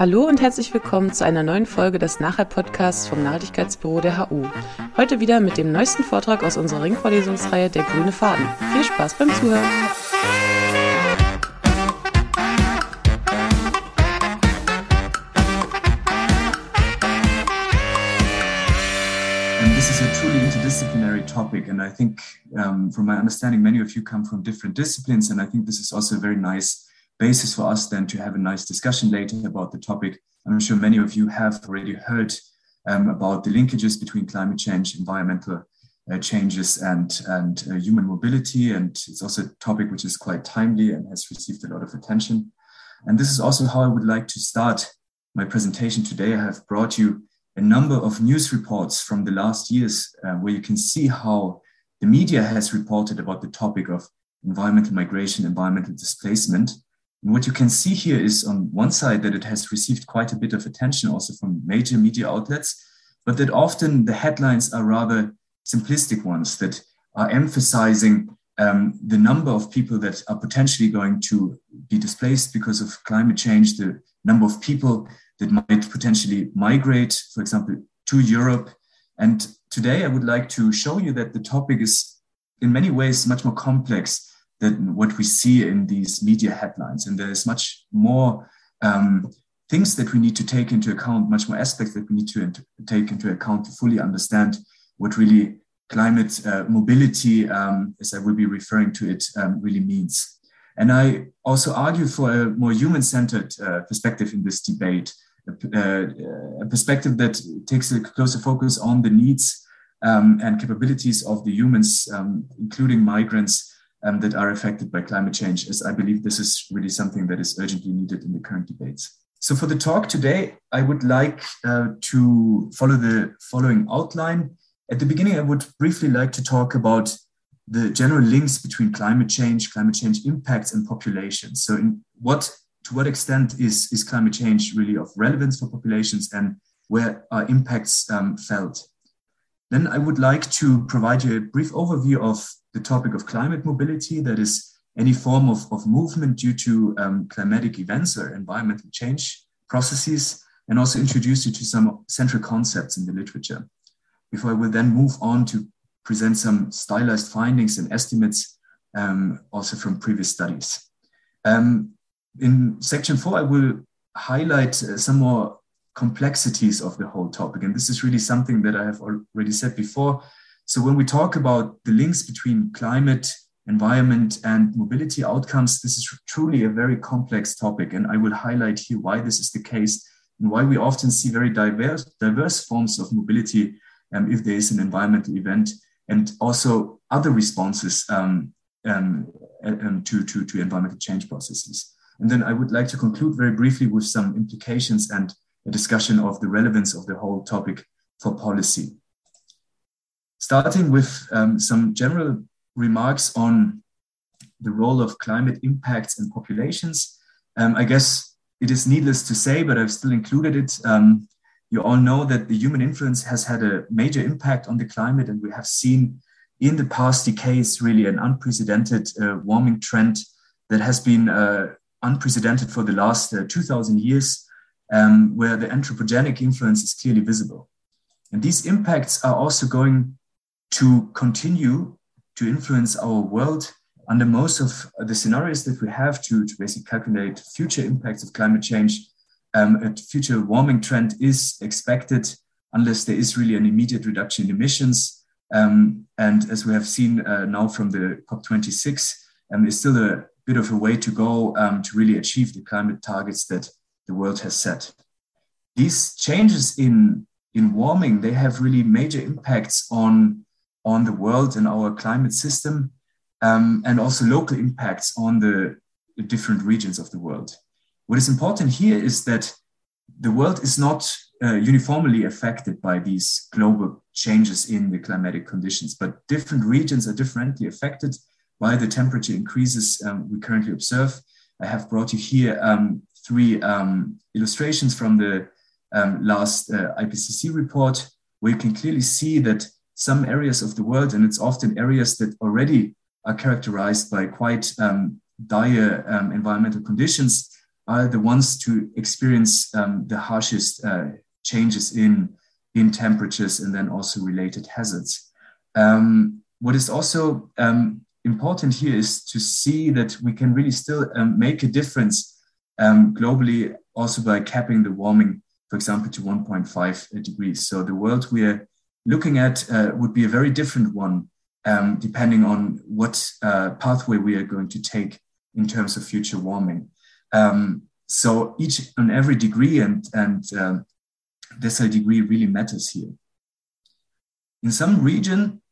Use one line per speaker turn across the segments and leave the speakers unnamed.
Hallo und herzlich willkommen zu einer neuen Folge des Nachher-Podcasts vom Nachhaltigkeitsbüro der HU. Heute wieder mit dem neuesten Vortrag aus unserer Ringvorlesungsreihe Der grüne Faden. Viel Spaß beim Zuhören!
Topic. And I think, um, from my understanding, many of you come from different disciplines. And I think this is also a very nice basis for us then to have a nice discussion later about the topic. I'm sure many of you have already heard um, about the linkages between climate change, environmental uh, changes, and, and uh, human mobility. And it's also a topic which is quite timely and has received a lot of attention. And this is also how I would like to start my presentation today. I have brought you a number of news reports from the last years uh, where you can see how the media has reported about the topic of environmental migration, environmental displacement, what you can see here is on one side that it has received quite a bit of attention also from major media outlets, but that often the headlines are rather simplistic ones that are emphasizing um, the number of people that are potentially going to be displaced because of climate change, the number of people that might potentially migrate, for example, to Europe. And today I would like to show you that the topic is in many ways much more complex than what we see in these media headlines. And there's much more um, things that we need to take into account, much more aspects that we need to take into account to fully understand what really climate uh, mobility, um, as I will be referring to it, um, really means. And I also argue for a more human centered uh, perspective in this debate, a, uh, a, perspective that takes a closer focus on the needs um, and capabilities of the humans, um, including migrants, um, that are affected by climate change, as I believe this is really something that is urgently needed in the current debates. So for the talk today, I would like uh, to follow the following outline. At the beginning, I would briefly like to talk about the general links between climate change, climate change impacts, and populations. So, in what to what extent is, is climate change really of relevance for populations, and where are impacts um, felt? Then I would like to provide you a brief overview of the topic of climate mobility, that is any form of, of movement due to um, climatic events or environmental change processes, and also introduce you to some central concepts in the literature. Before I will then move on to present some stylized findings and estimates um, also from previous studies. Um, in section four, I will highlight uh, some more complexities of the whole topic. And this is really something that I have already said before. So when we talk about the links between climate, environment, and mobility outcomes, this is truly a very complex topic. And I will highlight here why this is the case and why we often see very diverse, diverse forms of mobility um, if there is an environmental event and also other responses um, um, um, to, to, to environmental change processes. And then I would like to conclude very briefly with some implications and a discussion of the relevance of the whole topic for policy starting with um, some general remarks on the role of climate impacts and populations. Um, I guess it is needless to say, but I've still included it. Um, you all know that the human influence has had a major impact on the climate, and we have seen in the past decades really an unprecedented uh, warming trend that has been uh, unprecedented for the last uh, 2000 years, um, where the anthropogenic influence is clearly visible. And these impacts are also going to continue to influence our world under most of the scenarios that we have to, to basically calculate future impacts of climate change. Um, a future warming trend is expected unless there is really an immediate reduction in emissions. Um, and as we have seen uh, now from the COP26, um, still a bit of a way to go um, to really achieve the climate targets that the world has set. These changes in, in warming, they have really major impacts on on the world and our climate system, um, and also local impacts on the, different regions of the world. What is important here is that the world is not uh, uniformly affected by these global changes in the climatic conditions, but different regions are differently affected by the temperature increases um, we currently observe. I have brought you here um, three um, illustrations from the um, last uh, IPCC report, where you can clearly see that some areas of the world, and it's often areas that already are characterized by quite um, dire um, environmental conditions, are the ones to experience um, the harshest uh, changes in, in temperatures and then also related hazards. Um, what is also um, important here is to see that we can really still um, make a difference globally also by capping the warming, for example, to 1.5 degrees. So the world we're looking at uh, would be a very different one um, depending on what uh, pathway we are going to take in terms of future warming. Um, so each and every degree and, and um, decile degree really matters here. In some region,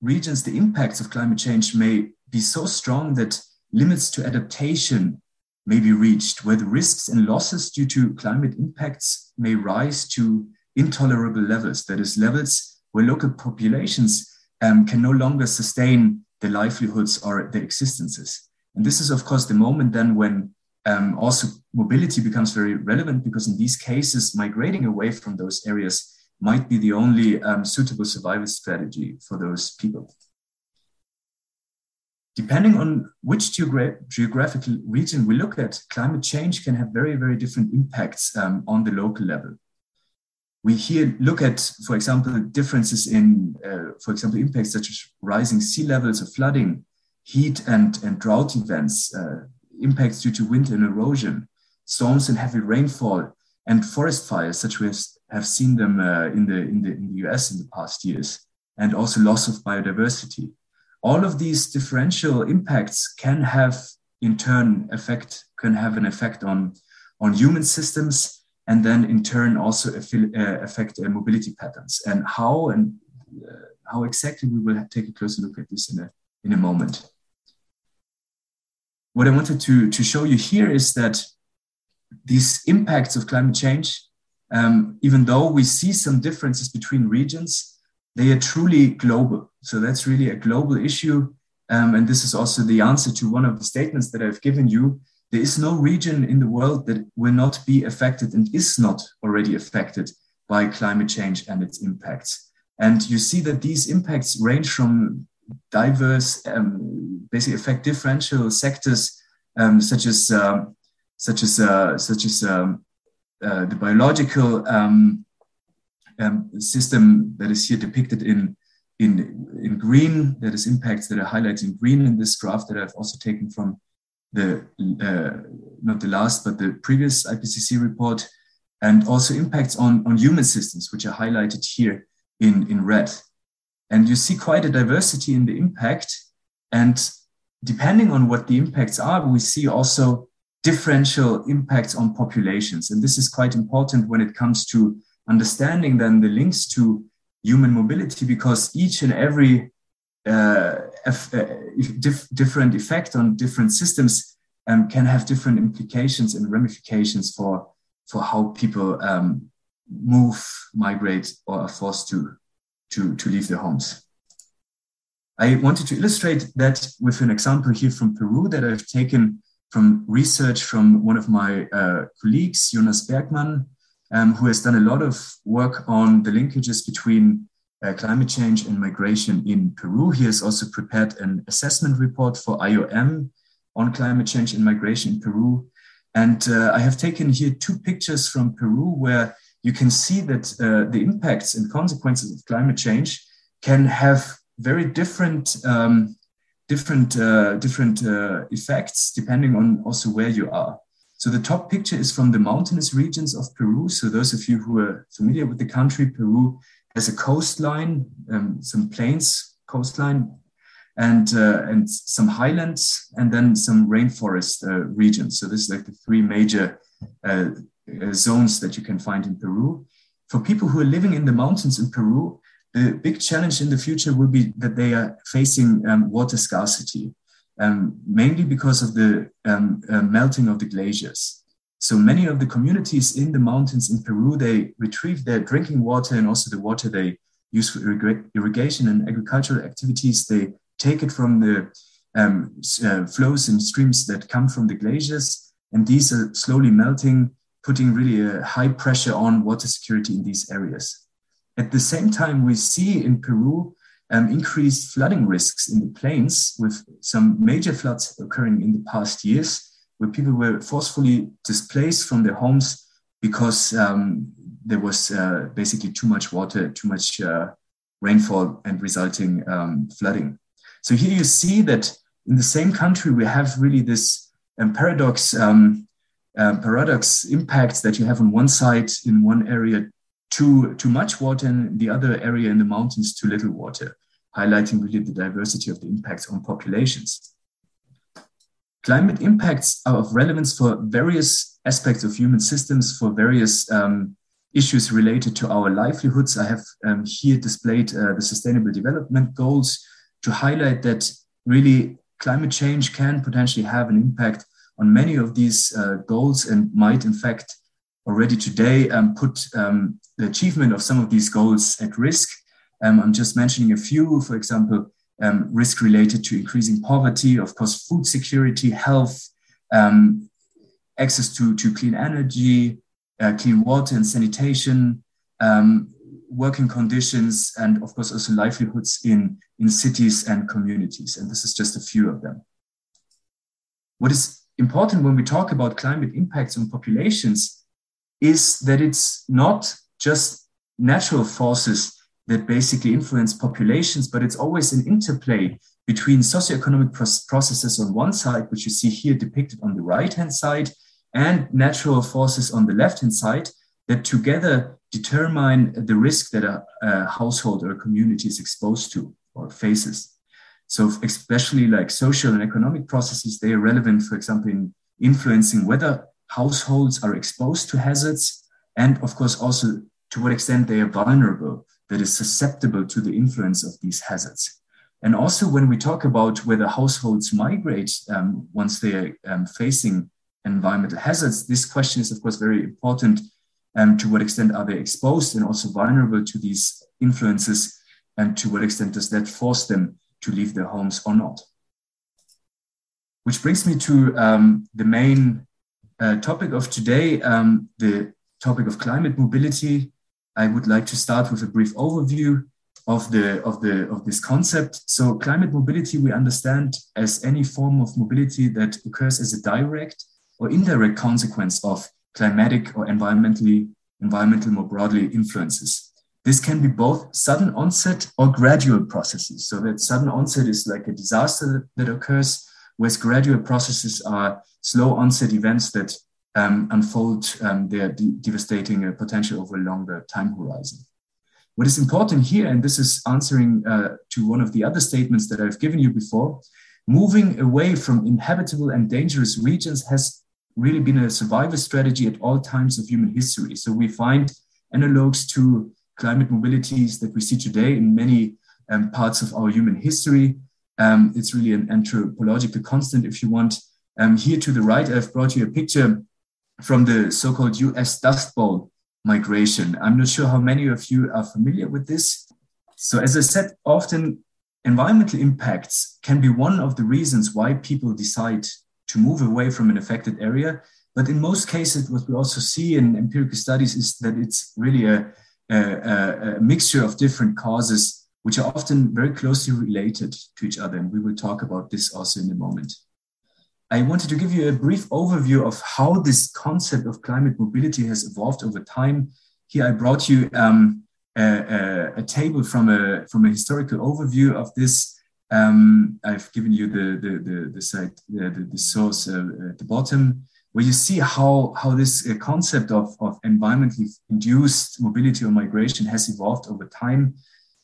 regions, the impacts of climate change may be so strong that limits to adaptation may be reached, where the risks and losses due to climate impacts may rise to intolerable levels, that is, levels where local populations um, can no longer sustain the livelihoods or their existences. And this is, of course, the moment then when um, also mobility becomes very relevant because in these cases, migrating away from those areas might be the only um, suitable survival strategy for those people. Depending on which geogra geographical region we look at, climate change can have very, very different impacts um, on the local level. We here look at, for example, differences in, uh, for example, impacts such as rising sea levels or flooding, heat and, and drought events, uh, impacts due to wind and erosion, storms and heavy rainfall, and forest fires, such as we have seen them uh, in, the, in, the, in the US in the past years, and also loss of biodiversity. All of these differential impacts can have in turn effect can have an effect on on human systems and then in turn also uh, affect uh, mobility patterns and how and uh, how exactly we will take a closer look at this in a in a moment what i wanted to to show you here is that these impacts of climate change um, even though we see some differences between regions they are truly global. So that's really a global issue. Um, and this is also the answer to one of the statements that I've given you. There is no region in the world that will not be affected and is not already affected by climate change and its impacts. And you see that these impacts range from diverse, um, basically affect differential sectors um, such as um, such as uh, such as um, uh, the biological um, um, system that is here depicted in, in, in green, that is impacts that are highlighted in green in this graph that I've also taken from the, uh, not the last, but the previous IPCC report, and also impacts on, on human systems, which are highlighted here in, in red. And you see quite a diversity in the impact. And depending on what the impacts are, we see also differential impacts on populations. And this is quite important when it comes to understanding then the links to human mobility because each and every uh, uh dif different effect on different systems um, can have different implications and ramifications for for how people um, move, migrate, or are forced to to to leave their homes. I wanted to illustrate that with an example here from Peru that I've taken from research from one of my uh, colleagues, Jonas Bergmann, um, who has done a lot of work on the linkages between uh, climate change and migration in Peru. He has also prepared an assessment report for IOM on climate change and migration in Peru. And uh, I have taken here two pictures from Peru where you can see that uh, the impacts and consequences of climate change can have very different um, different uh, different uh, effects depending on also where you are. So the top picture is from the mountainous regions of Peru. So those of you who are familiar with the country, Peru has a coastline, um, some plains coastline, and uh, and some highlands, and then some rainforest uh, regions. So this is like the three major uh, uh, zones that you can find in Peru. For people who are living in the mountains in Peru, the big challenge in the future will be that they are facing um, water scarcity um, mainly because of the um, uh, melting of the glaciers. So many of the communities in the mountains in Peru, they retrieve their drinking water and also the water they use for irrigation and agricultural activities. They take it from the um, uh, flows and streams that come from the glaciers, and these are slowly melting, putting really a high pressure on water security in these areas. At the same time, we see in Peru um, increased flooding risks in the plains with some major floods occurring in the past years. Where people were forcefully displaced from their homes because um, there was uh, basically too much water, too much uh, rainfall, and resulting um, flooding. So here you see that in the same country we have really this um, paradox, um, uh, paradox impacts that you have on one side in one area too too much water, and the other area in the mountains too little water, highlighting really the diversity of the impacts on populations. Climate impacts are of relevance for various aspects of human systems, for various um, issues related to our livelihoods. I have um, here displayed uh, the Sustainable Development Goals to highlight that really climate change can potentially have an impact on many of these uh, goals and might, in fact, already today um, put um, the achievement of some of these goals at risk. Um, I'm just mentioning a few, for example, um, risk related to increasing poverty, of course, food security, health, um, access to, to clean energy, uh, clean water and sanitation, um, working conditions, and of course also livelihoods in, in cities and communities. And this is just a few of them. What is important when we talk about climate impacts on populations is that it's not just natural forces that basically influence populations, but it's always an interplay between socioeconomic processes on one side, which you see here depicted on the right hand side, and natural forces on the left hand side that together determine the risk that a, a, household or a community is exposed to or faces. So, especially like social and economic processes, they are relevant, for example, in influencing whether households are exposed to hazards, and of course, also to what extent they are vulnerable, that is susceptible to the influence of these hazards. And also, when we talk about whether households migrate um, once they are um, facing environmental hazards. This question is, of course, very important. Um, to what extent are they exposed and also vulnerable to these influences? And to what extent does that force them to leave their homes or not? Which brings me to um, the main uh, topic of today, um, the topic of climate mobility. I would like to start with a brief overview of the of the of this concept. So climate mobility we understand as any form of mobility that occurs as a direct or indirect consequence of climatic or environmentally, environmental more broadly influences. This can be both sudden onset or gradual processes. So that sudden onset is like a disaster that occurs, whereas gradual processes are slow onset events that um, unfold um, their de devastating uh, potential over a longer time horizon. What is important here, and this is answering uh, to one of the other statements that I've given you before, moving away from inhabitable and dangerous regions has really been a survival strategy at all times of human history. So we find analogs to climate mobilities that we see today in many um, parts of our human history. Um, it's really an anthropological constant, if you want. Um, here to the right, I've brought you a picture from the so-called US Dust Bowl migration. I'm not sure how many of you are familiar with this. So as I said, often environmental impacts can be one of the reasons why people decide to move away from an affected area. But in most cases, what we also see in empirical studies is that it's really a, a, a mixture of different causes, which are often very closely related to each other. And we will talk about this also in a moment. I wanted to give you a brief overview of how this concept of climate mobility has evolved over time. Here I brought you um, a, a, table from a, from a historical overview of this um, I've given you the the the, the site the, the source uh, at the bottom where you see how how this uh, concept of, of environmentally induced mobility or migration has evolved over time.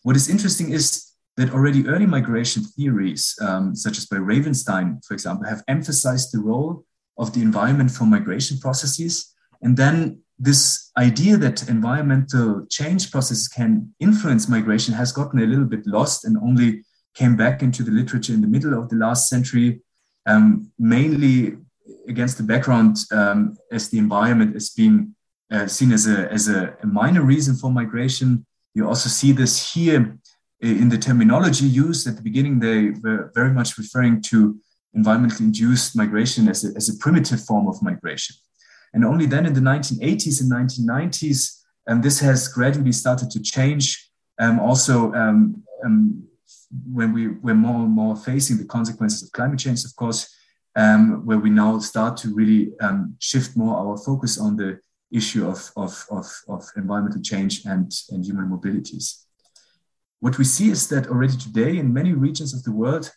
What is interesting is that already early migration theories, um, such as by Ravenstein, for example, have emphasized the role of the environment for migration processes. And then this idea that environmental change processes can influence migration has gotten a little bit lost and only came back into the literature in the middle of the last century, um, mainly against the background um, as the environment is being uh, seen as, a, as a, a, minor reason for migration. You also see this here in the terminology used at the beginning. They were very much referring to environmentally induced migration as a, as a primitive form of migration. And only then in the 1980s and 1990s, um, this has gradually started to change. Um, also, um, um when we were more and more facing the consequences of climate change, of course, um, where we now start to really um, shift more our focus on the issue of, of, of, of environmental change and, and human mobilities. What we see is that already today in many regions of the world,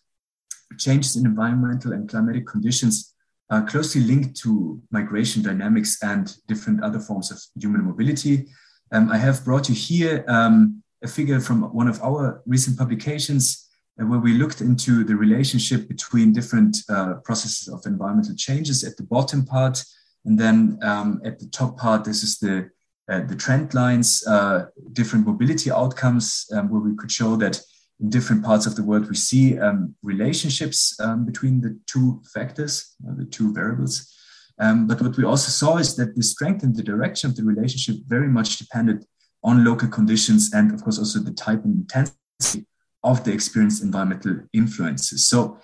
changes in environmental and climatic conditions are closely linked to migration dynamics and different other forms of human mobility. Um, I have brought you here um, a figure from one of our recent publications uh, where we looked into the relationship between different uh, processes of environmental changes at the bottom part. And then um, at the top part, this is the, uh, the trend lines, uh, different mobility outcomes, um, where we could show that in different parts of the world, we see um, relationships um, between the two factors, uh, the two variables. Um, but what we also saw is that the strength and the direction of the relationship very much depended on local conditions and, of course, also the type and intensity of the experienced environmental influences. So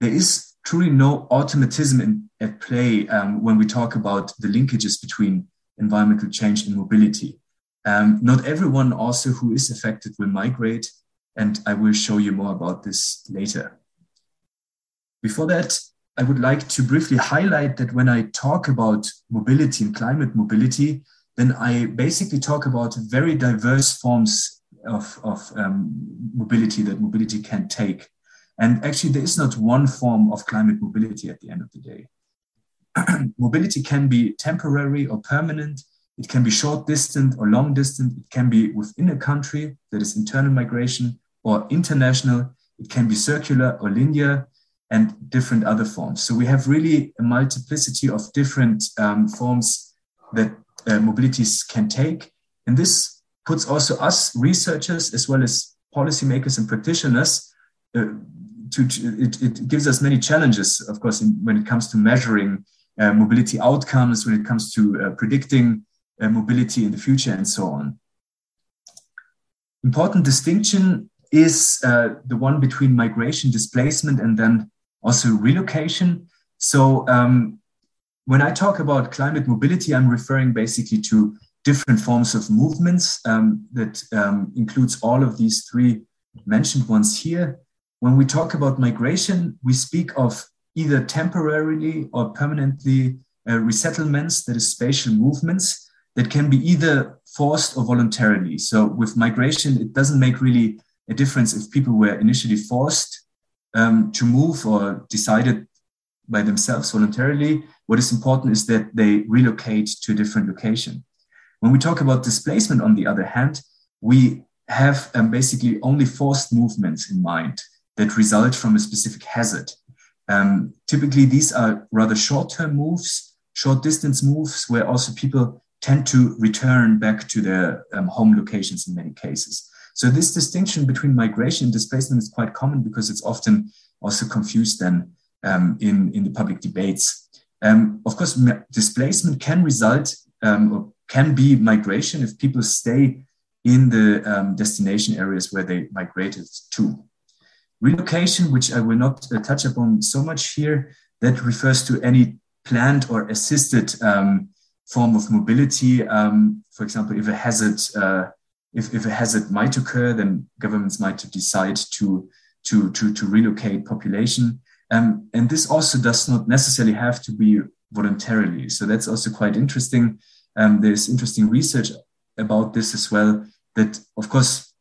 there is truly no automatism in, at play um, when we talk about the linkages between environmental change and mobility. Um, not everyone also who is affected will migrate, and I will show you more about this later. Before that, I would like to briefly highlight that when I talk about mobility and climate mobility, then I basically talk about very diverse forms of, of um, mobility that mobility can take. And actually, there is not one form of climate mobility at the end of the day. mobility can be temporary or permanent. It can be short distance or long distance. It can be within a country, that is internal migration, or international. It can be circular or linear and different other forms. So we have really a multiplicity of different um, forms that uh, mobilities can take. And this puts also us researchers as well as policymakers and practitioners uh, to, it, it, gives us many challenges, of course, in, when it comes to measuring mobility outcomes, when it comes to uh, predicting uh, mobility in the future, and so on. Important distinction is uh, the one between migration, displacement, and then also relocation. So, um, when I talk about climate mobility, I'm referring basically to different forms of movements um, that um, includes all of these three mentioned ones here. When we talk about migration, we speak of either temporarily or permanently uh, resettlements, that is spatial movements that can be either forced or voluntarily. So with migration, it doesn't make really a difference if people were initially forced um, to move or decided by themselves voluntarily. What is important is that they relocate to a different location. When we talk about displacement, on the other hand, we have um, basically only forced movements in mind that result from a specific hazard. Um, typically, these are rather short term moves, short distance moves, where also people tend to return back to their um, home locations in many cases. So, this distinction between migration and displacement is quite common because it's often also confused then um, in, in the public debates. Um, of course, displacement can result um, or can be migration if people stay in the um, destination areas where they migrated to. Relocation, which I will not uh, touch upon so much here, that refers to any planned or assisted um, form of mobility. Um, for example, if a hazard uh, if, if a hazard might occur, then governments might decide to to to, to relocate population. Um, and this also does not necessarily have to be voluntarily. So that's also quite interesting um, there's interesting research about this as well. That of course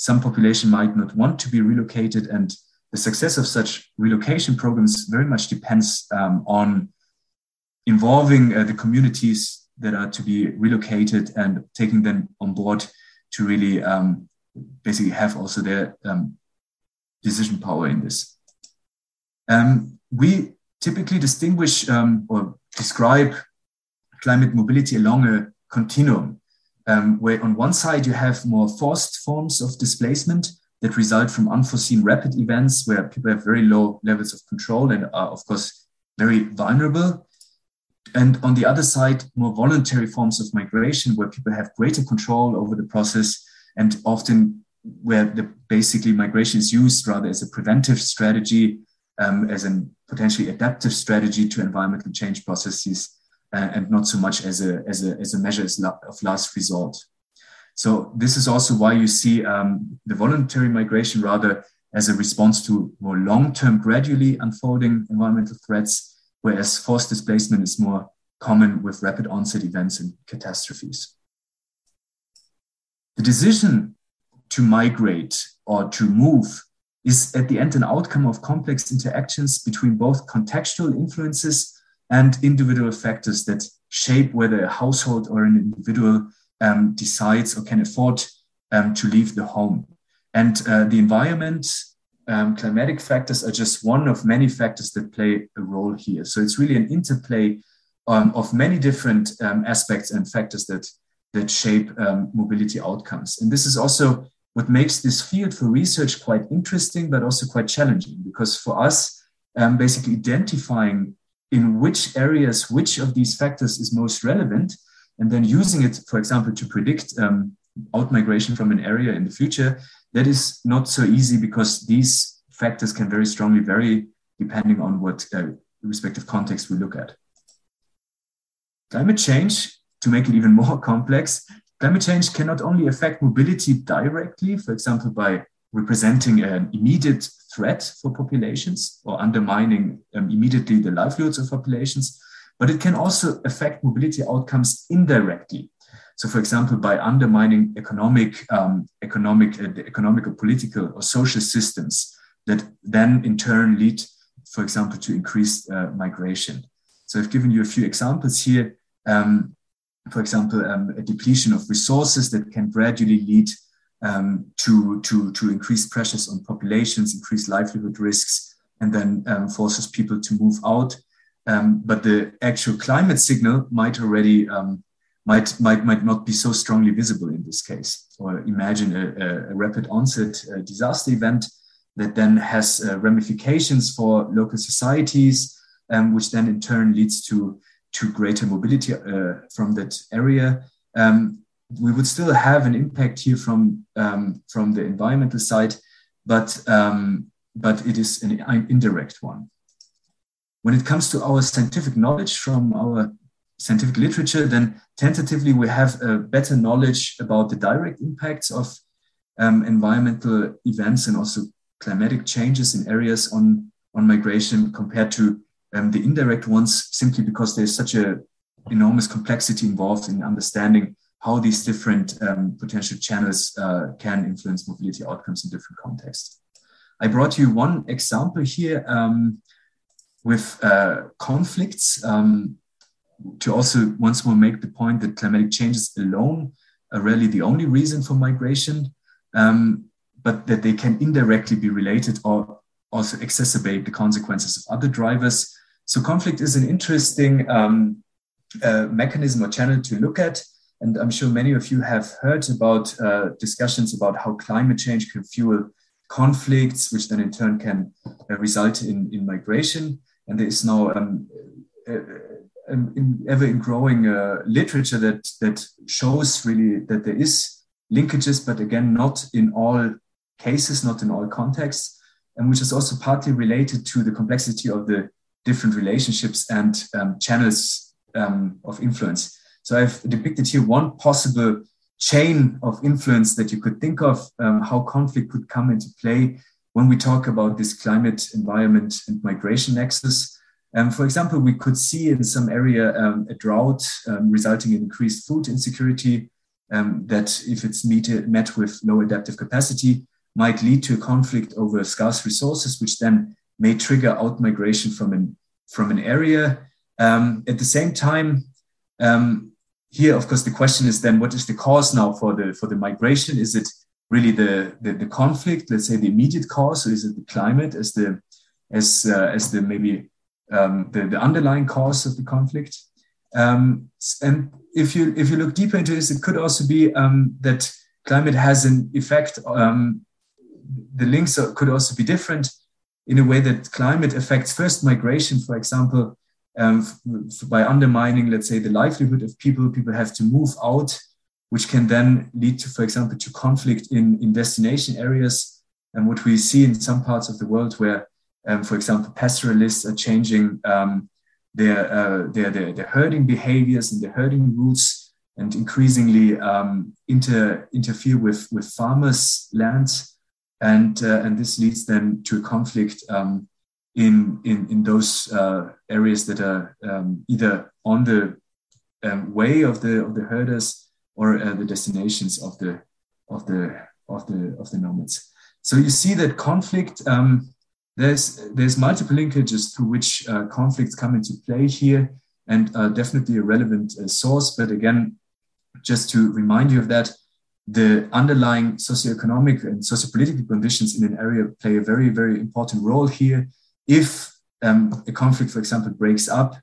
some population might not want to be relocated, and the success of such relocation programs very much depends um, on involving uh, the communities that are to be relocated and taking them on board to really um, basically have also their um, decision power in this. Um, we typically distinguish um, or describe climate mobility along a continuum, um, where on one side you have more forced forms of displacement that result from unforeseen rapid events where people have very low levels of control and are, of course, very vulnerable. And on the other side, more voluntary forms of migration where people have greater control over the process and often where the basically migration is used rather as a preventive strategy, um, as a potentially adaptive strategy to environmental change processes and not so much as a, as a, as a measure of last resort. So this is also why you see um, the voluntary migration rather as a response to more long-term, gradually unfolding environmental threats, whereas forced displacement is more common with rapid onset events and catastrophes. The decision to migrate or to move is at the end an outcome of complex interactions between both contextual influences and individual factors that shape whether a household or an individual um, decides or can afford um, to leave the home. And uh, the environment, um, climatic factors are just one of many factors that play a role here. So it's really an interplay um, of many different um, aspects and factors that, that shape um, mobility outcomes. And this is also what makes this field for research quite interesting, but also quite challenging, because for us, basically identifying in which areas which of these factors is most relevant, and then using it, for example, to predict um, outmigration from an area in the future, that is not so easy because these factors can very strongly vary depending on what uh, respective context we look at. Climate change, to make it even more complex, climate change can not only affect mobility directly, for example, by representing an immediate threat for populations or undermining um, immediately the livelihoods of populations, but it can also affect mobility outcomes indirectly. So, for example, by undermining economic, um, economic, uh, the economic or political or social systems that then in turn lead, for example, to increased uh, migration. So, I've given you a few examples here. Um, for example, um, a depletion of resources that can gradually lead um, to, to, to increased pressures on populations, increase livelihood risks, and then um, forces people to move out. Um, but the actual climate signal might already um, might, might, might not be so strongly visible in this case. Or imagine a, a rapid onset uh, disaster event that then has uh, ramifications for local societies, um, which then in turn leads to, to greater mobility uh, from that area. Um, we would still have an impact here from, um, from the environmental side, but, um, but it is an indirect one. When it comes to our scientific knowledge from our scientific literature, then tentatively we have a better knowledge about the direct impacts of um, environmental events and also climatic changes in areas on, on migration compared to um, the indirect ones, simply because there's such a enormous complexity involved in understanding how these different um, potential channels uh, can influence mobility outcomes in different contexts. I brought you one example here um, with uh, conflicts. Um, to also once more make the point that climatic changes alone are rarely the only reason for migration, um, but that they can indirectly be related or also exacerbate the consequences of other drivers. So conflict is an interesting um, uh, mechanism or channel to look at. And I'm sure many of you have heard about uh, discussions about how climate change can fuel conflicts, which then in turn can uh, result in, in migration. And there is now um, uh, in ever in growing uh, literature that that shows really that there is linkages, but again, not in all cases, not in all contexts, and which is also partly related to the complexity of the different relationships and um, channels um, of influence. So I've depicted here one possible chain of influence that you could think of um, how conflict could come into play when we talk about this climate, environment, and migration nexus. Um, for example, we could see in some area um, a drought um, resulting in increased food insecurity um, that, if it's met with low adaptive capacity, might lead to a conflict over scarce resources, which then may trigger out migration from an, from an area. Um, at the same time, um, here, of course, the question is then what is the cause now for the, for the migration? Is it really the, the, the conflict, let's say the immediate cause, or is it the climate as the, as, uh, as the maybe um, the, the underlying cause of the conflict. Um, and if you if you look deeper into this, it could also be um, that climate has an effect. Um, the links could also be different in a way that climate affects first migration, for example, um, by undermining, let's say, the livelihood of people. People have to move out, which can then lead to, for example, to conflict in, in destination areas. And what we see in some parts of the world where um, for example, pastoralists are changing um, their, uh, their, their, their, herding behaviors and their herding routes and increasingly um, inter, interfere with, with farmers' lands. and uh, and this leads then to a conflict um, in in in those uh, areas that are um, either on the um, way of the of the herders or uh, the destinations of the of the of the of the nomads. So you see that conflict. Um, there's there's multiple linkages through which uh, conflicts come into play here, and definitely a relevant uh, source. But again, just to remind you of that, the underlying socioeconomic and sociopolitical conditions in an area play a very very important role here. If um, a conflict, for example, breaks up,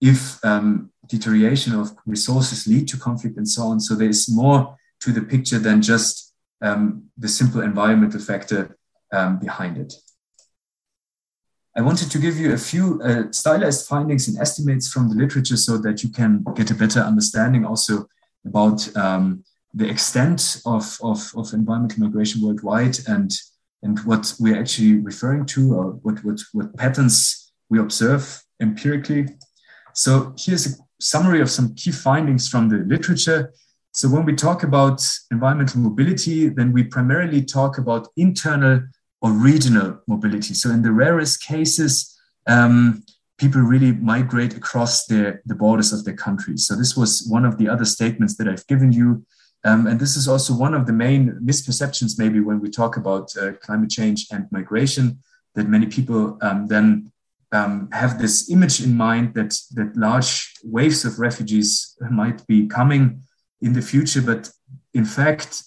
if um, deterioration of resources lead to conflict and so on, so there's more to the picture than just um, the simple environmental factor um, behind it. I wanted to give you a few uh, stylized findings and estimates from the literature so that you can get a better understanding also about um, the extent of, of, of, environmental migration worldwide and, and what we're actually referring to or what, what, what patterns we observe empirically. So here's a summary of some key findings from the literature. So when we talk about environmental mobility, then we primarily talk about internal or regional mobility. So in the rarest cases, um, people really migrate across the, the borders of their countries. So this was one of the other statements that I've given you. Um, and this is also one of the main misperceptions, maybe when we talk about uh, climate change and migration, that many people um, then um, have this image in mind that, that large waves of refugees might be coming in the future. But in fact,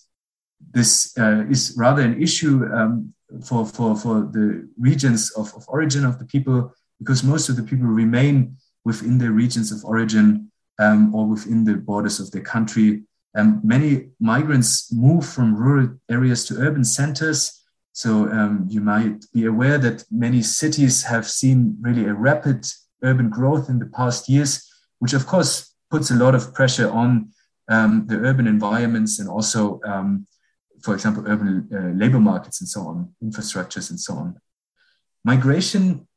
this uh, is rather an issue um, for, for, for the regions of, of origin of the people, because most of the people remain within their regions of origin um, or within the borders of their country. Um, many migrants move from rural areas to urban centers. So um, you might be aware that many cities have seen really a rapid urban growth in the past years, which of course puts a lot of pressure on um, the urban environments and also um, for example, urban uh, labor markets and so on, infrastructures and so on. Migration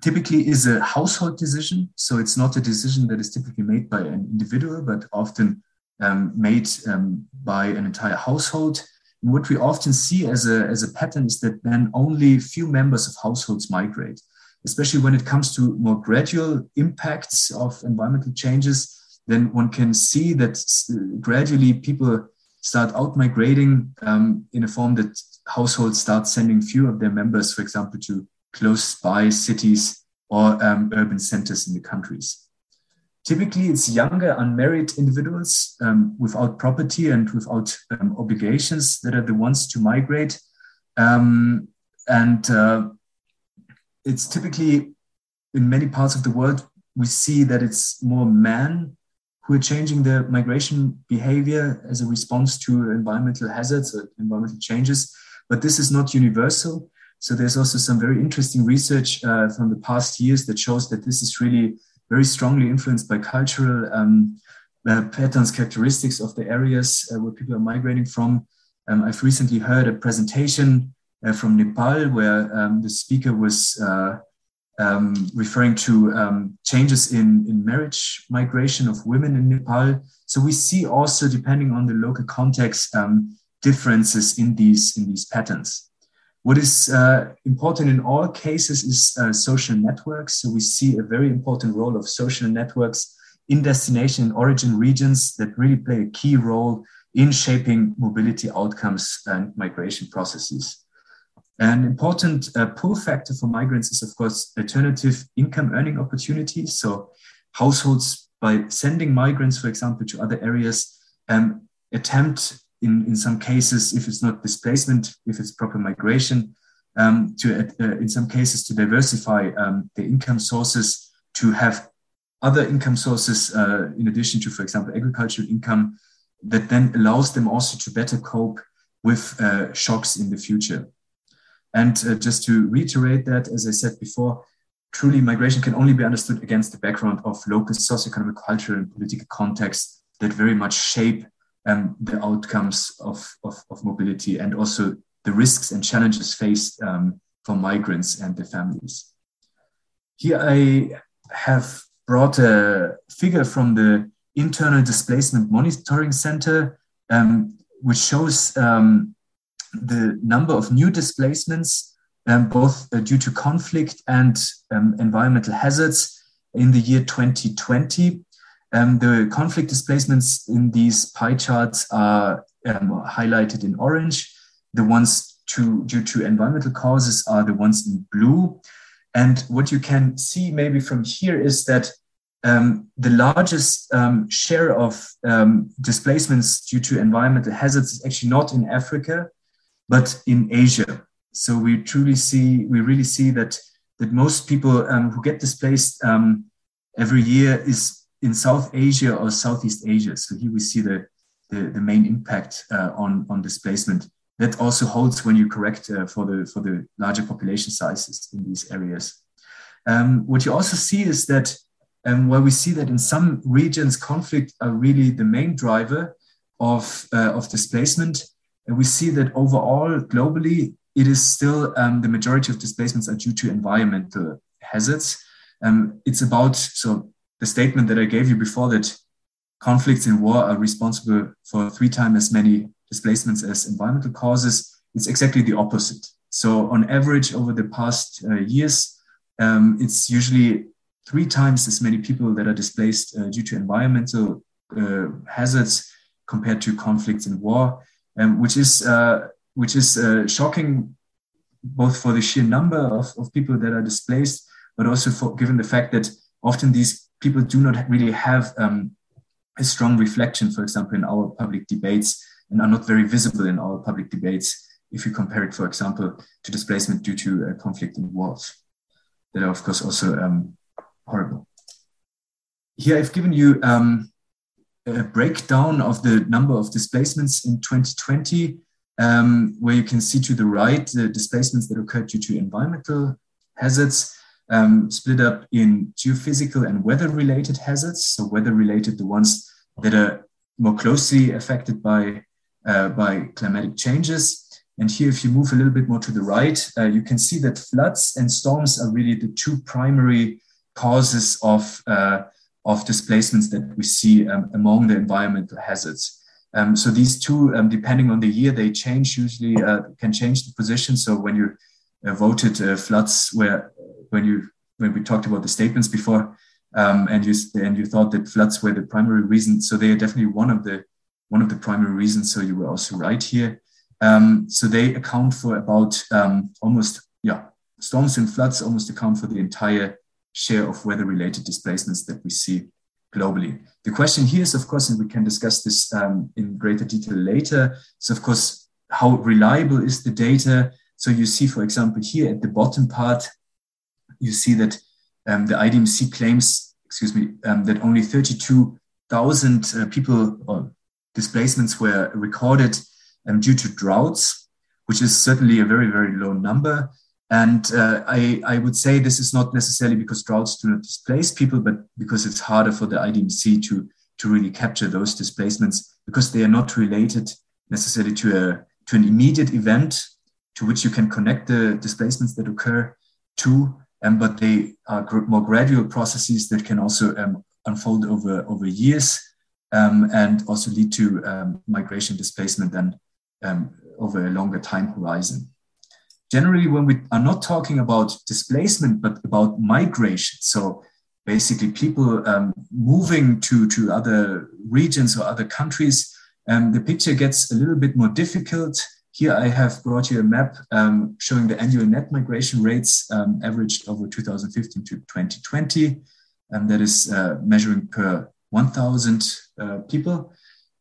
typically is a household decision. So it's not a decision that is typically made by an individual, but often um, made um, by an entire household. And what we often see as a, as a pattern is that then only few members of households migrate, especially when it comes to more gradual impacts of environmental changes. Then one can see that gradually people start out migrating um, in a form that households start sending few of their members, for example, to close by cities or um, urban centers in the countries. Typically, it's younger, unmarried individuals um, without property and without um, obligations that are the ones to migrate. Um, and uh, it's typically in many parts of the world, we see that it's more men who are changing their migration behavior as a response to environmental hazards or environmental changes. But this is not universal. So there's also some very interesting research uh, from the past years that shows that this is really very strongly influenced by cultural um, uh, patterns, characteristics of the areas uh, where people are migrating from. Um, I've recently heard a presentation uh, from Nepal where um, the speaker was uh, um, referring to um, changes in, in marriage migration of women in Nepal. So we see also, depending on the local context, um, differences in these in these patterns. What is uh, important in all cases is uh, social networks. So we see a very important role of social networks in destination and origin regions that really play a key role in shaping mobility outcomes and migration processes. An important uh, pull factor for migrants is, of course, alternative income earning opportunities. So, households, by sending migrants, for example, to other areas, um, attempt, in, in some cases, if it's not displacement, if it's proper migration, um, to, uh, in some cases, to diversify um, their income sources, to have other income sources uh, in addition to, for example, agricultural income, that then allows them also to better cope with uh, shocks in the future. And uh, just to reiterate that, as I said before, truly migration can only be understood against the background of local socioeconomic, cultural, and political contexts that very much shape um, the outcomes of, of, of, mobility and also the risks and challenges faced um, for migrants and their families. Here I have brought a figure from the Internal Displacement Monitoring Center, um, which shows um, the number of new displacements, um, both uh, due to conflict and um, environmental hazards in the year 2020. Um, the conflict displacements in these pie charts are um, highlighted in orange. The ones to, due to environmental causes are the ones in blue. And what you can see maybe from here is that um, the largest um, share of um, displacements due to environmental hazards is actually not in Africa, but in Asia. So we truly see, we really see that that most people um, who get displaced every year is in South Asia or Southeast Asia. So here we see the the, the main impact uh, on on displacement. That also holds when you correct uh, for the for the larger population sizes in these areas. Um, what you also see is that um, where we see that in some regions conflict are really the main driver of, uh, of displacement. And we see that overall, globally, it is still um, the majority of displacements are due to environmental hazards. Um, it's about, so the statement that I gave you before that conflicts in war are responsible for three times as many displacements as environmental causes. It's exactly the opposite. So, on average, over the past uh, years, um, it's usually three times as many people that are displaced uh, due to environmental uh, hazards compared to conflicts in war, um, which is uh, which is uh, shocking, both for the sheer number of, of people that are displaced, but also for given the fact that often these people do not really have um, a strong reflection, for example, in our public debates, and are not very visible in our public debates if you compare it, for example, to displacement due to uh, conflict in wars that are, of course, also um, horrible. Here I've given you um, a breakdown of the number of displacements in 2020, um, where you can see to the right the displacements that occurred due to environmental hazards, um, split up in geophysical and weather related hazards. So, weather related, the ones that are more closely affected by, uh, by climatic changes. And here, if you move a little bit more to the right, uh, you can see that floods and storms are really the two primary causes of, uh, of displacements that we see um, among the environmental hazards. Um, so these two, um, depending on the year, they change. Usually, uh, can change the position. So when you uh, voted uh, floods, where when you when we talked about the statements before, um, and you and you thought that floods were the primary reason, so they are definitely one of the one of the primary reasons. So you were also right here. Um, so they account for about um, almost yeah storms and floods almost account for the entire share of weather related displacements that we see globally. The question here is, of course, and we can discuss this um, in greater detail later, So of course, how reliable is the data? So you see, for example, here at the bottom part, you see that um, the IDMC claims, excuse me, um, that only 32,000 uh, people or displacements were recorded um, due to droughts, which is certainly a very, very low number. And uh, I, I would say this is not necessarily because droughts do not displace people, but because it's harder for the IDMC to, to really capture those displacements because they are not related necessarily to, a, to an immediate event to which you can connect the displacements that occur to, um, but they are gr- more gradual processes that can also um, unfold over, over years um, and also lead to um, migration displacement um, over a longer time horizon. Generally when we are not talking about displacement but about migration so basically people um, moving to, to other regions or other countries um, the picture gets a little bit more difficult here i have brought you a map um, showing the annual net migration rates um, averaged over 2015 to 2020 and that is uh, measuring per 1000 uh, people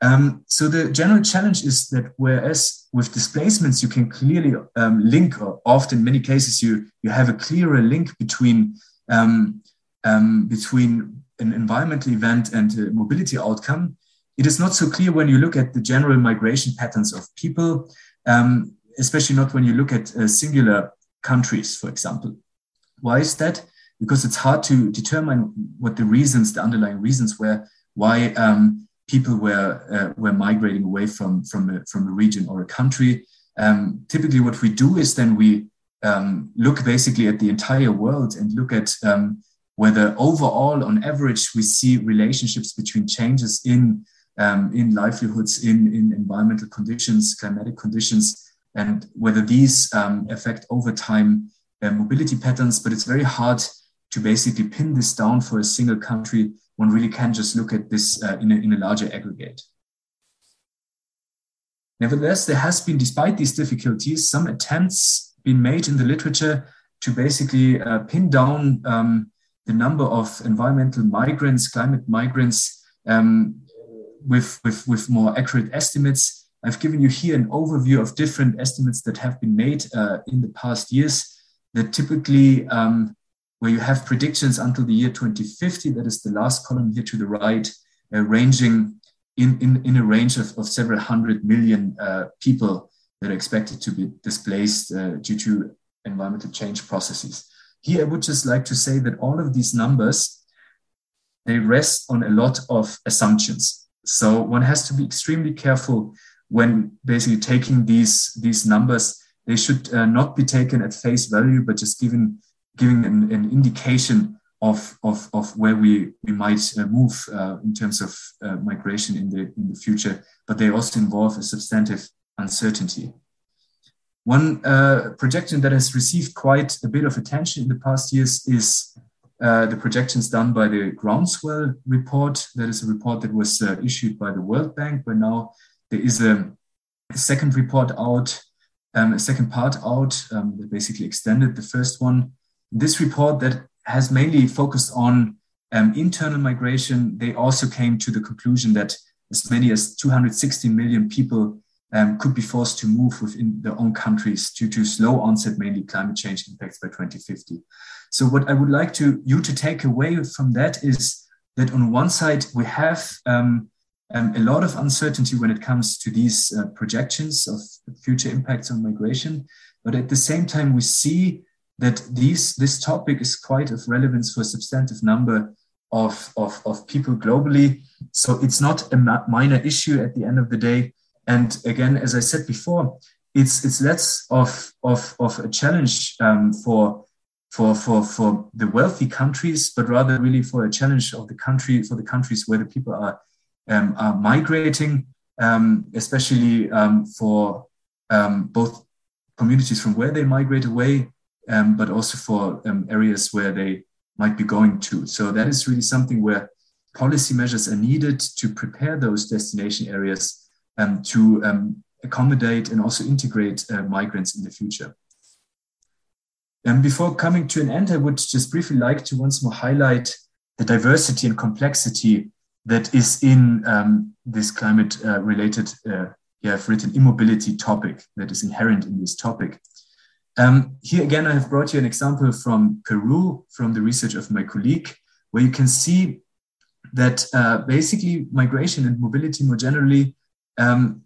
um, so the general challenge is that whereas with displacements you can clearly um, link, or often in many cases you you have a clearer link between um, um between an environmental event and a mobility outcome. It is not so clear when you look at the general migration patterns of people, um, especially not when you look at uh, singular countries, for example. Why is that? Because it's hard to determine what the reasons, the underlying reasons were why um, people were uh, were migrating away from from a, from a region or a country. Um, typically, what we do is then we um, look basically at the entire world and look at um, whether overall, on average, we see relationships between changes in um, in livelihoods, in in environmental conditions, climatic conditions, and whether these um, affect over time uh, mobility patterns. But it's very hard to basically pin this down for a single country. One really can just look at this uh, in, a, in a larger aggregate. Nevertheless, there has been, despite these difficulties, some attempts been made in the literature to basically uh, pin down um, the number of environmental migrants, climate migrants, um, with, with, with more accurate estimates. I've given you here an overview of different estimates that have been made uh, in the past years that typically, um, where you have predictions until the year 2050, that is the last column here to the right, uh, ranging in, in, in a range of, of several hundred million uh, people that are expected to be displaced uh, due to environmental change processes. Here, I would just like to say that all of these numbers, they rest on a lot of assumptions. So one has to be extremely careful when basically taking these, these numbers. They should uh, not be taken at face value, but just given, giving an, an indication of, of, of where we, we might uh, move uh, in terms of uh, migration in the, in the future, but they also involve a substantive uncertainty. One uh, projection that has received quite a bit of attention in the past years is uh, the projections done by the Groundswell report. That is a report that was uh, issued by the World Bank, but now there is a, a second report out, um, a second part out um, that basically extended the first one. This report that has mainly focused on um, internal migration. They also came to the conclusion that as many as 260 million people um, could be forced to move within their own countries due to slow onset, mainly climate change impacts by 2050. So, what I would like to you to take away from that is that on one side we have um, um, a lot of uncertainty when it comes to these uh, projections of future impacts on migration, but at the same time we see that these this topic is quite of relevance for a substantive number of, of, of people globally. So it's not a minor issue at the end of the day. And again, as I said before, it's it's less of of, of a challenge um, for for for for the wealthy countries, but rather really for a challenge of the country for the countries where the people are um, are migrating, um, especially um, for um, both communities from where they migrate away, um, but also for areas where they might be going to. So that is really something where policy measures are needed to prepare those destination areas um, to um, accommodate and also integrate uh, migrants in the future. And before coming to an end, I would just briefly like to once more highlight the diversity and complexity that is in um, this climate uh, related, uh, you have written immobility topic that is inherent in this topic. Um, here again, I have brought you an example from Peru, from the research of my colleague, where you can see that uh, basically migration and mobility more generally um,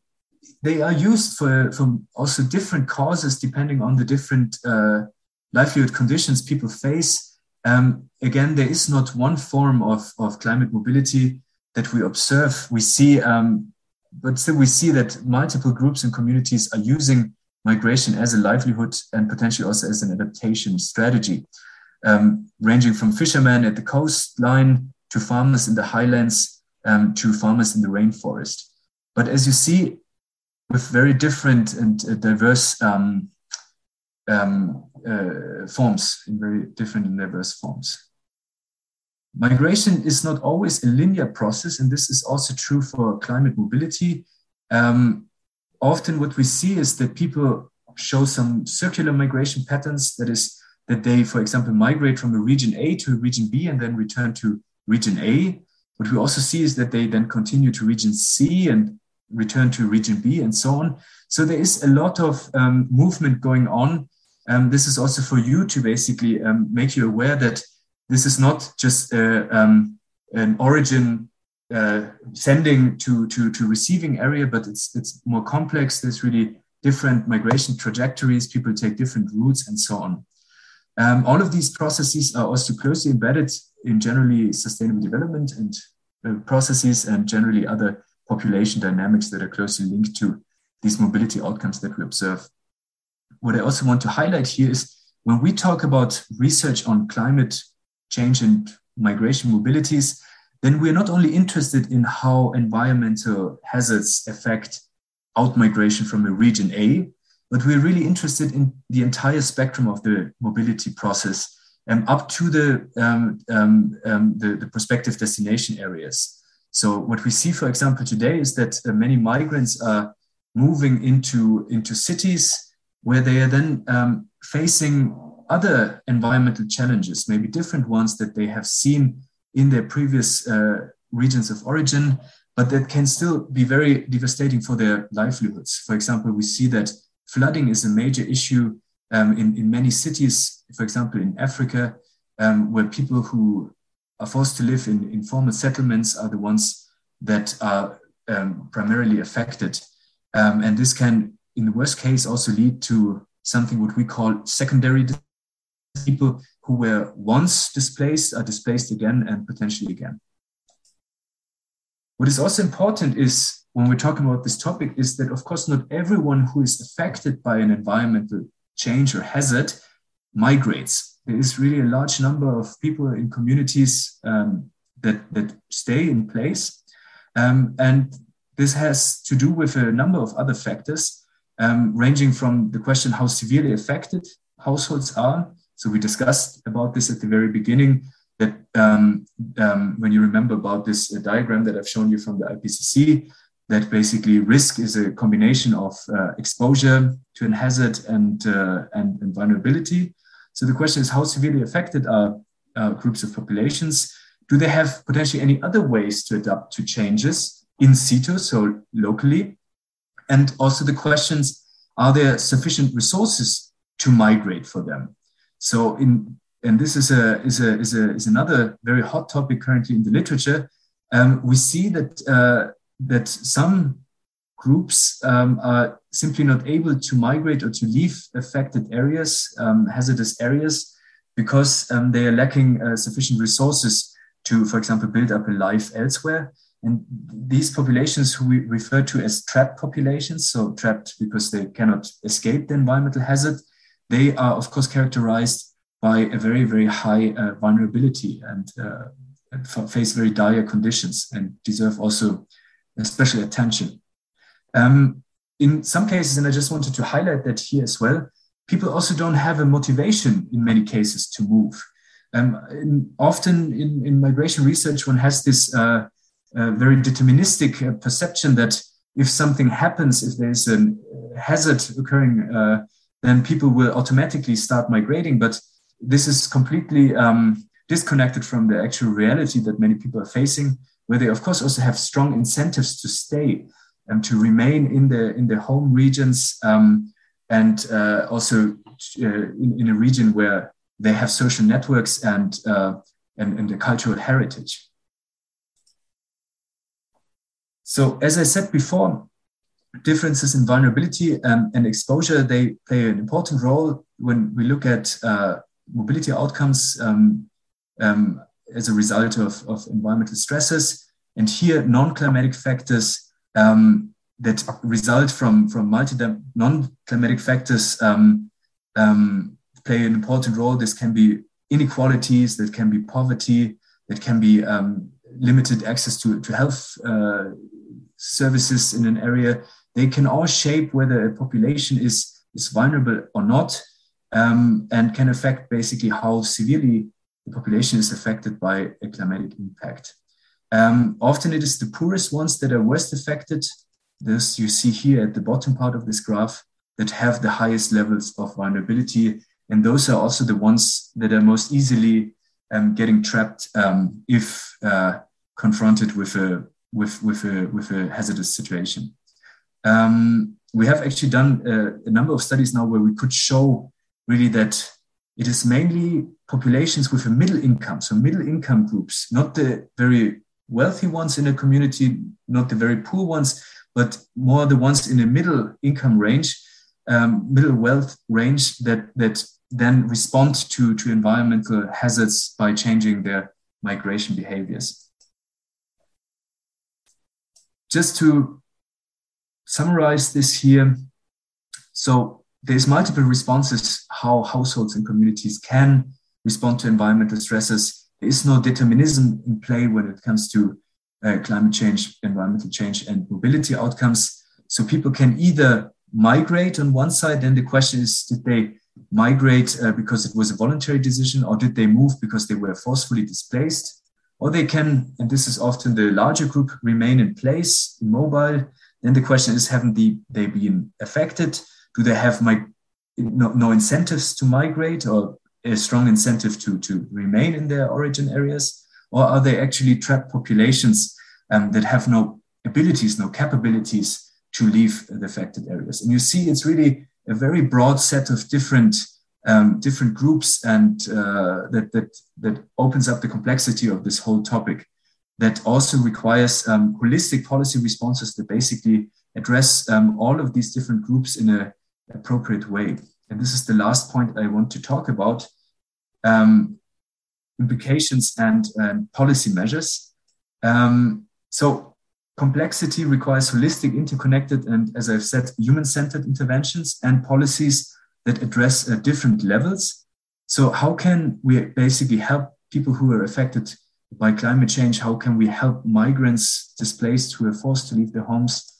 they are used for, for also different causes depending on the different uh, livelihood conditions people face. Um, again, there is not one form of, of climate mobility that we observe. We see, um, but still, we see that multiple groups and communities are using migration as a livelihood and potentially also as an adaptation strategy, um, ranging from fishermen at the coastline to farmers in the highlands um, to farmers in the rainforest. But as you see, with very different and uh, diverse um, um, uh, forms, in very different and diverse forms. Migration is not always a linear process, and this is also true for climate mobility. Um, often, what we see is that people show some circular migration patterns. That is, that they, for example, migrate from a region A to a region B and then return to region A. What we also see is that they then continue to region C and return to region B and so on. So there is a lot of um, movement going on. Um, this is also for you to basically um, make you aware that this is not just uh, um, an origin uh, sending to, to, to receiving area, but it's, it's more complex. There's really different migration trajectories. People take different routes and so on. Um, all of these processes are also closely embedded in generally sustainable development and uh, processes and generally other population dynamics that are closely linked to these mobility outcomes that we observe. What I also want to highlight here is when we talk about research on climate change and migration mobilities, then we're not only interested in how environmental hazards affect out migration from a region A, but we're really interested in the entire spectrum of the mobility process um, up to the, um, um, um, the, the, prospective destination areas. So what we see, for example, today is that uh, many migrants are moving into, into cities where they are then um, facing other environmental challenges, maybe different ones that they have seen in their previous uh, regions of origin, but that can still be very devastating for their livelihoods. For example, we see that flooding is a major issue um, in, in many cities, for example, in Africa, um, where people who are forced to live in informal settlements are the ones that are um, primarily affected. Um, and this can, in the worst case, also lead to something what we call secondary people who were once displaced are displaced again and potentially again. What is also important is when we're talking about this topic is that, of course, not everyone who is affected by an environmental change or hazard migrates. There is really a large number of people in communities um, that, that stay in place. Um, and this has to do with a number of other factors, um, ranging from the question how severely affected households are. So we discussed about this at the very beginning that um, um, when you remember about this uh, diagram that I've shown you from the IPCC, that basically risk is a combination of uh, exposure to an hazard and, uh, and, and, vulnerability. So the question is how severely affected are uh, groups of populations? Do they have potentially any other ways to adapt to changes in situ, so locally? And also the questions, are there sufficient resources to migrate for them? So in and this is a is a is a is another very hot topic currently in the literature. Um, we see that uh, that some groups um, are simply not able to migrate or to leave affected areas, um, hazardous areas, because um, they are lacking uh, sufficient resources to, for example, build up a life elsewhere. And these populations, who we refer to as trapped populations, so trapped because they cannot escape the environmental hazard, they are, of course, characterized by a very, very high uh, vulnerability and uh, face very dire conditions and deserve also special attention. Um, in some cases, and I just wanted to highlight that here as well, people also don't have a motivation in many cases to move. Um, in, often in, in, migration research, one has this uh, uh, very deterministic uh, perception that if something happens, if there's a hazard occurring, uh, then people will automatically start migrating. But this is completely um, disconnected from the actual reality that many people are facing where they of course also have strong incentives to stay and to remain in their in their home regions um, and uh, also uh, in, in, a region where they have social networks and uh, and, and a cultural heritage. So as I said before, differences in vulnerability um, and exposure they play an important role when we look at uh, mobility outcomes. Um, um, as a result of, of environmental stresses. And here, non-climatic factors um, that result from, from multi non-climatic factors um, um, play an important role. This can be inequalities, that can be poverty, that can be limited access to, to health uh, services in an area. They can all shape whether a population is, is vulnerable or not um, and can affect basically how severely the population is affected by a climatic impact. Um, often it is the poorest ones that are worst affected. This you see here at the bottom part of this graph that have the highest levels of vulnerability. And those are also the ones that are most easily um, getting trapped um, if uh, confronted with a, with, with, a, with a hazardous situation. Um, we have actually done a, a number of studies now where we could show really that it is mainly populations with a middle income, so middle income groups, not the very wealthy ones in a community, not the very poor ones, but more the ones in the middle income range, um, middle wealth range that that then respond to, to environmental hazards by changing their migration behaviors. Just to summarize this here, so there's multiple responses how households and communities can respond to environmental stresses. There is no determinism in play when it comes to uh, climate change, environmental change, and mobility outcomes. So people can either migrate on one side, then the question is, did they migrate uh, because it was a voluntary decision, or did they move because they were forcefully displaced? Or they can, and this is often the larger group, remain in place, immobile. Then the question is, haven't they, they been affected? Do they have my, no, no incentives to migrate or a strong incentive to, to remain in their origin areas? Or are they actually trapped populations um, that have no abilities, no capabilities to leave the affected areas? And you see, it's really a very broad set of different um, different groups and uh, that, that, that opens up the complexity of this whole topic that also requires um, holistic policy responses that basically address um, all of these different groups in an appropriate way. And this is the last point I want to talk about um, implications and policy measures. Um, so complexity requires holistic, interconnected, and as I've said, human centered interventions and policies that address uh, different levels. So, how can we basically help people who are affected by climate change? How can we help migrants displaced who are forced to leave their homes?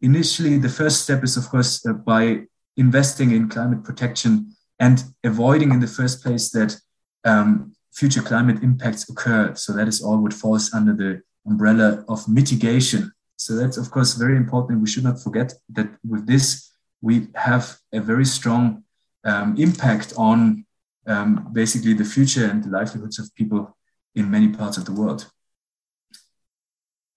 Initially, the first step is, of course, uh, by investing in climate protection and avoiding in the first place that um, future climate impacts occur. So, that is all what falls under the umbrella of mitigation. So, that's, of course, very important. We should not forget that with this, we have a very strong um, impact on um, basically the future and the livelihoods of people in many parts of the world.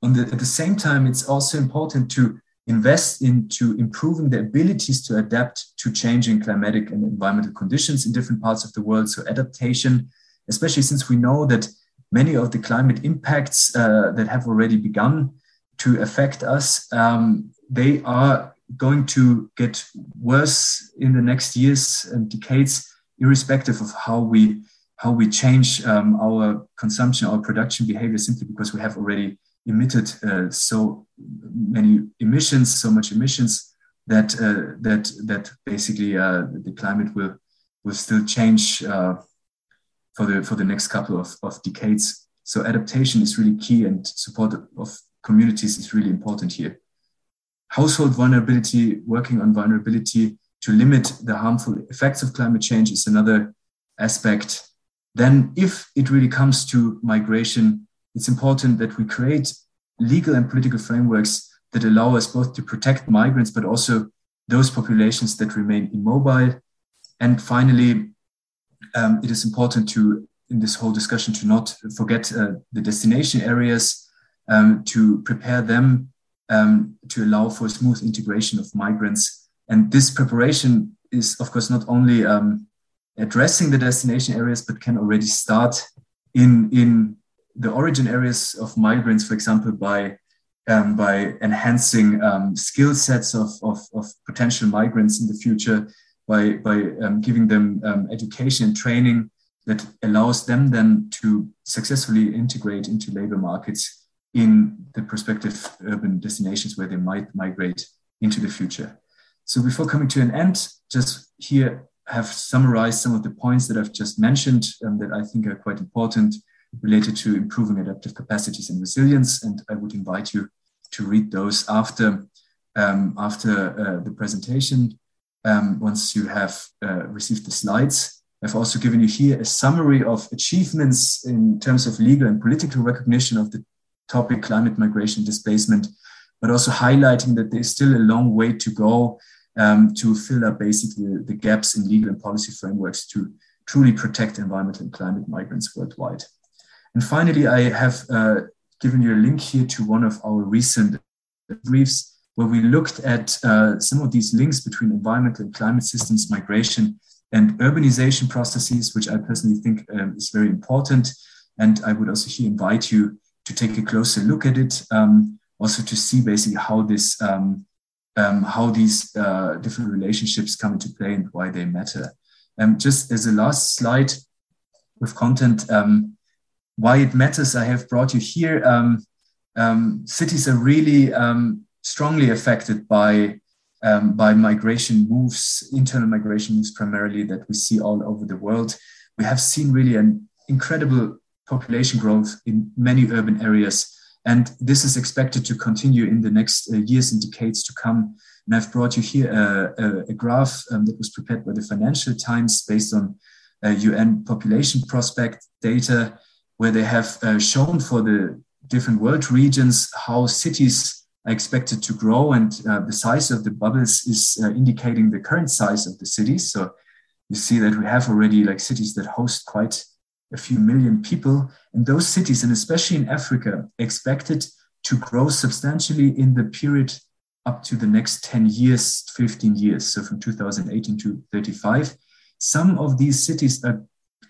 The, at the same time, it's also important to invest into improving the abilities to adapt to changing climatic and environmental conditions in different parts of the world. So, adaptation, especially since we know that many of the climate impacts uh, that have already begun to affect us, um, they are going to get worse in the next years and decades, irrespective of how we how we change um, our consumption, our production behavior, simply because we have already emitted uh, so many emissions, so much emissions that uh, that that basically uh, the climate will will still change uh, for the for the next couple of, of decades. So adaptation is really key, and support of communities is really important here household vulnerability, working on vulnerability to limit the harmful effects of climate change is another aspect. Then, if it really comes to migration, it's important that we create legal and political frameworks that allow us both to protect migrants, but also those populations that remain immobile. And finally, um, it is important to, in this whole discussion, to not forget uh, the destination areas, um, to prepare them um, to allow for smooth integration of migrants. And this preparation is, of course, not only um, addressing the destination areas, but can already start in, in the origin areas of migrants, for example, by, um, by enhancing um, skill sets of, of, of, potential migrants in the future, by, by um, giving them um, education and training that allows them then to successfully integrate into labor markets in the prospective urban destinations where they might migrate into the future. So before coming to an end, just here have summarized some of the points that I've just mentioned um, that I think are quite important related to improving adaptive capacities and resilience. And I would invite you to read those after, um, after uh, the presentation. Um, once you have uh, received the slides, I've also given you here a summary of achievements in terms of legal and political recognition of the topic climate migration displacement, but also highlighting that there's still a long way to go um, to fill up basically the, gaps in legal and policy frameworks to truly protect environmental and climate migrants worldwide. And finally, I have uh, given you a link here to one of our recent briefs where we looked at uh, some of these links between environmental and climate systems, migration, and urbanization processes, which I personally think um, is very important. And I would also here invite you to take a closer look at it, um, also to see basically how this um, um, how these uh, different relationships come into play and why they matter. Um, just as a last slide with content, um, why it matters, I have brought you here. Um, cities are really strongly affected by um, by migration moves, internal migration moves primarily that we see all over the world. We have seen really an incredible population growth in many urban areas And this is expected to continue in the next uh, years and decades to come. And I've brought you here a, a, a graph um, that was prepared by the Financial Times based on UN uh, population prospect data, where they have uh, shown for the different world regions how cities are expected to grow. And uh, the size of the bubbles is uh, indicating the current size of the cities. So you see that we have already like cities that host quite a few million people. And those cities, and especially in Africa, expected to grow substantially in the period up to the next 10 years, 15 years. So from 2018 to 35. Some of these cities are,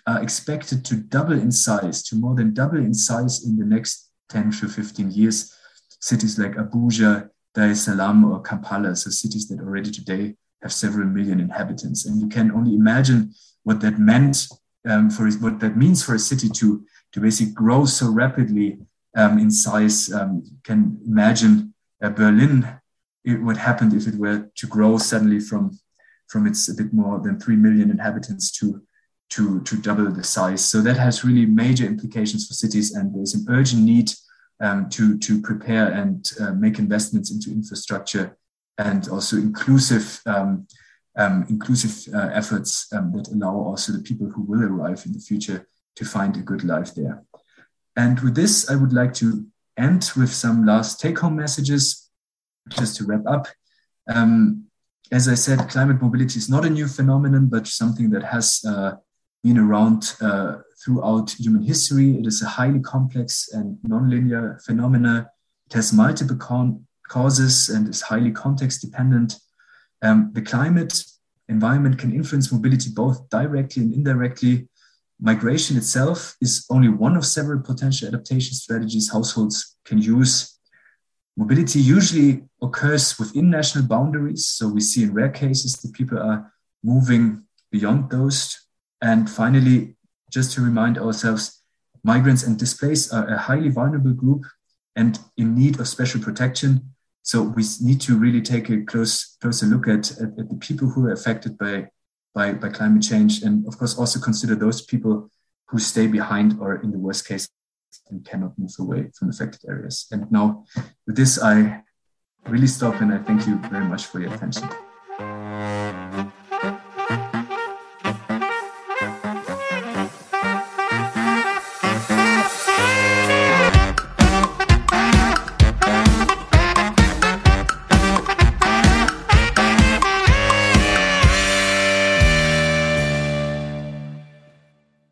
are expected to double in size, to more than double in size in the next 10 to 15 years. Cities like Abuja, Dar es Salaam, or Kampala, so cities that already today have several million inhabitants. And you can only imagine what that meant um, for what that means for a city to, to basically grow so rapidly um, in size. Um, you can imagine uh, Berlin, it, what happened if it were to grow suddenly from, from its a bit more than 3 million inhabitants to, to, to double the size. So that has really major implications for cities, and there's an urgent need um, to, to prepare and uh, make investments into infrastructure and also inclusive um, um, inclusive uh, efforts um, that allow also the people who will arrive in the future to find a good life there. And with this, I would like to end with some last take home messages just to wrap up. Um, as I said, climate mobility is not a new phenomenon, but something that has uh, been around uh, throughout human history. It is a highly complex and nonlinear phenomena. It has multiple causes and is highly context dependent. Um, the climate environment can influence mobility both directly and indirectly. Migration itself is only one of several potential adaptation strategies households can use. Mobility usually occurs within national boundaries. So we see in rare cases that people are moving beyond those. And finally, just to remind ourselves, migrants and displaced are a highly vulnerable group and in need of special protection. So we need to really take a close closer look at, at, at, the people who are affected by, by, by climate change, and of course also consider those people who stay behind or in the worst case and cannot move away from affected areas. And now with this, I really stop and I thank you very much for your attention.